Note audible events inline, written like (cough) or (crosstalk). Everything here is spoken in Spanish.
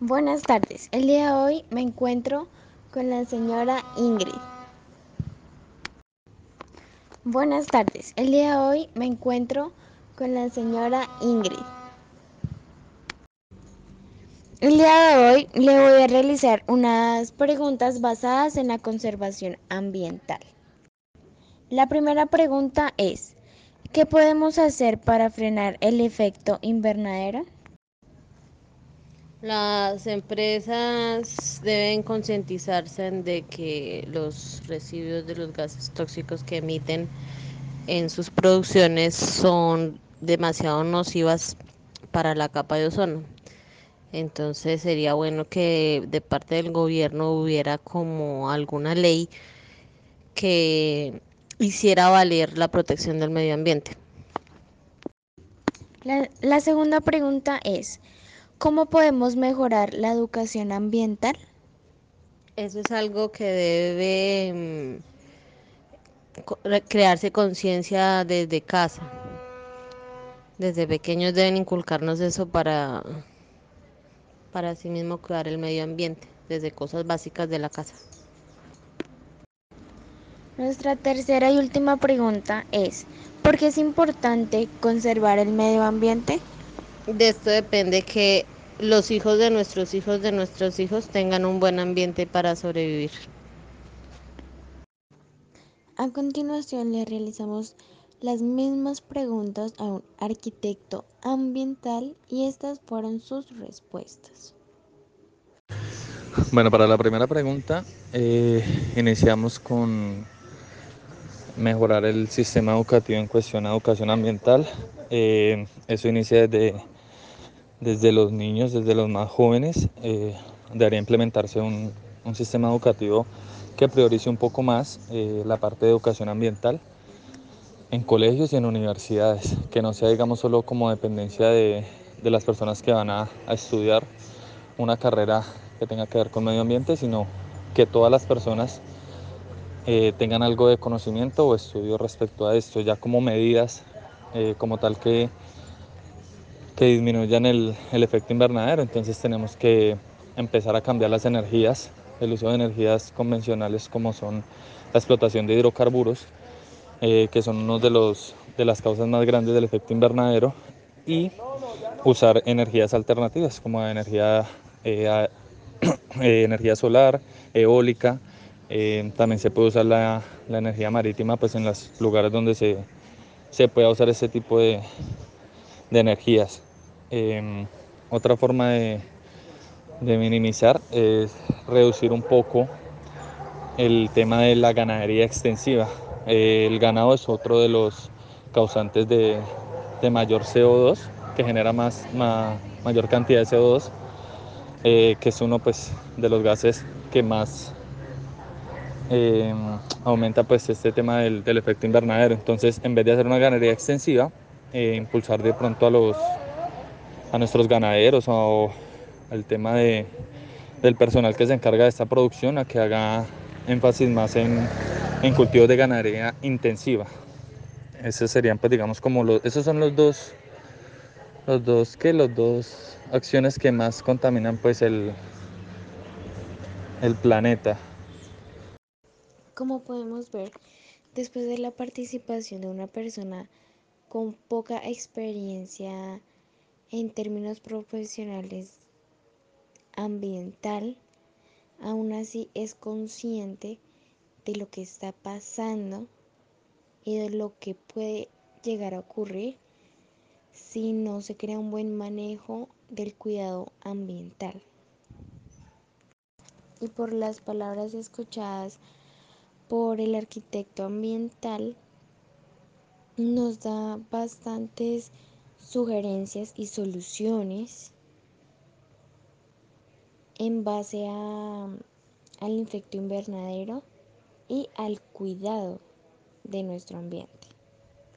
Buenas tardes. El día de hoy me encuentro con la señora Ingrid. Buenas tardes. El día de hoy me encuentro con la señora Ingrid. El día de hoy le voy a realizar unas preguntas basadas en la conservación ambiental. La primera pregunta es, ¿qué podemos hacer para frenar el efecto invernadero? Las empresas deben concientizarse de que los residuos de los gases tóxicos que emiten en sus producciones son demasiado nocivas para la capa de ozono. Entonces sería bueno que de parte del gobierno hubiera como alguna ley que hiciera valer la protección del medio ambiente. La, la segunda pregunta es, ¿Cómo podemos mejorar la educación ambiental? Eso es algo que debe mm, crearse conciencia desde casa. Desde pequeños deben inculcarnos eso para, para así mismo cuidar el medio ambiente, desde cosas básicas de la casa. Nuestra tercera y última pregunta es, ¿por qué es importante conservar el medio ambiente? De esto depende que los hijos de nuestros hijos de nuestros hijos tengan un buen ambiente para sobrevivir. A continuación le realizamos las mismas preguntas a un arquitecto ambiental y estas fueron sus respuestas. Bueno, para la primera pregunta, eh, iniciamos con mejorar el sistema educativo en cuestión de educación ambiental. Eh, eso inicia desde desde los niños, desde los más jóvenes, eh, debería implementarse un, un, sistema educativo que priorice un poco más eh, la parte de educación ambiental en colegios y en universidades, que no sea, digamos, solo como dependencia de, de las personas que van a, a, estudiar una carrera que tenga que ver con medio ambiente, sino que todas las personas eh, tengan algo de conocimiento o estudio respecto a esto, ya como medidas como tal que que disminuyan el, el, efecto invernadero. Entonces tenemos que empezar a cambiar las energías, el uso de energías convencionales como son la explotación de hidrocarburos, eh, que son uno de, los, de las causas más grandes del efecto invernadero, y usar energías alternativas como energía, eh, (clears throat) eh, energía solar, eólica. También se puede usar la, la, energía marítima pues, en los lugares donde se, se pueda usar ese tipo de, de energías. Eh, otra forma de, minimizar es reducir un poco el tema de la ganadería extensiva. El ganado es otro de los causantes de, mayor CO2, que genera más, mayor cantidad de CO2, eh, que es uno pues, de los gases que más eh, aumenta pues, este tema del, del, efecto invernadero. Entonces, en vez de hacer una ganadería extensiva, eh, impulsar de pronto a los a nuestros ganaderos o al tema de, del personal que se encarga de esta producción a que haga énfasis más en, en cultivos de ganadería intensiva. Esos serían, pues digamos, como los, esos son los dos, los dos, que los dos acciones que más contaminan pues el, el planeta. Como podemos ver, después de la participación de una persona con poca experiencia en términos profesionales ambiental, aún así es consciente de lo que está pasando y de lo que puede llegar a ocurrir si no se crea un buen manejo del cuidado ambiental. Y por las palabras escuchadas por el arquitecto ambiental, nos da bastantes sugerencias y soluciones en base a, al infecto invernadero y al cuidado de nuestro ambiente.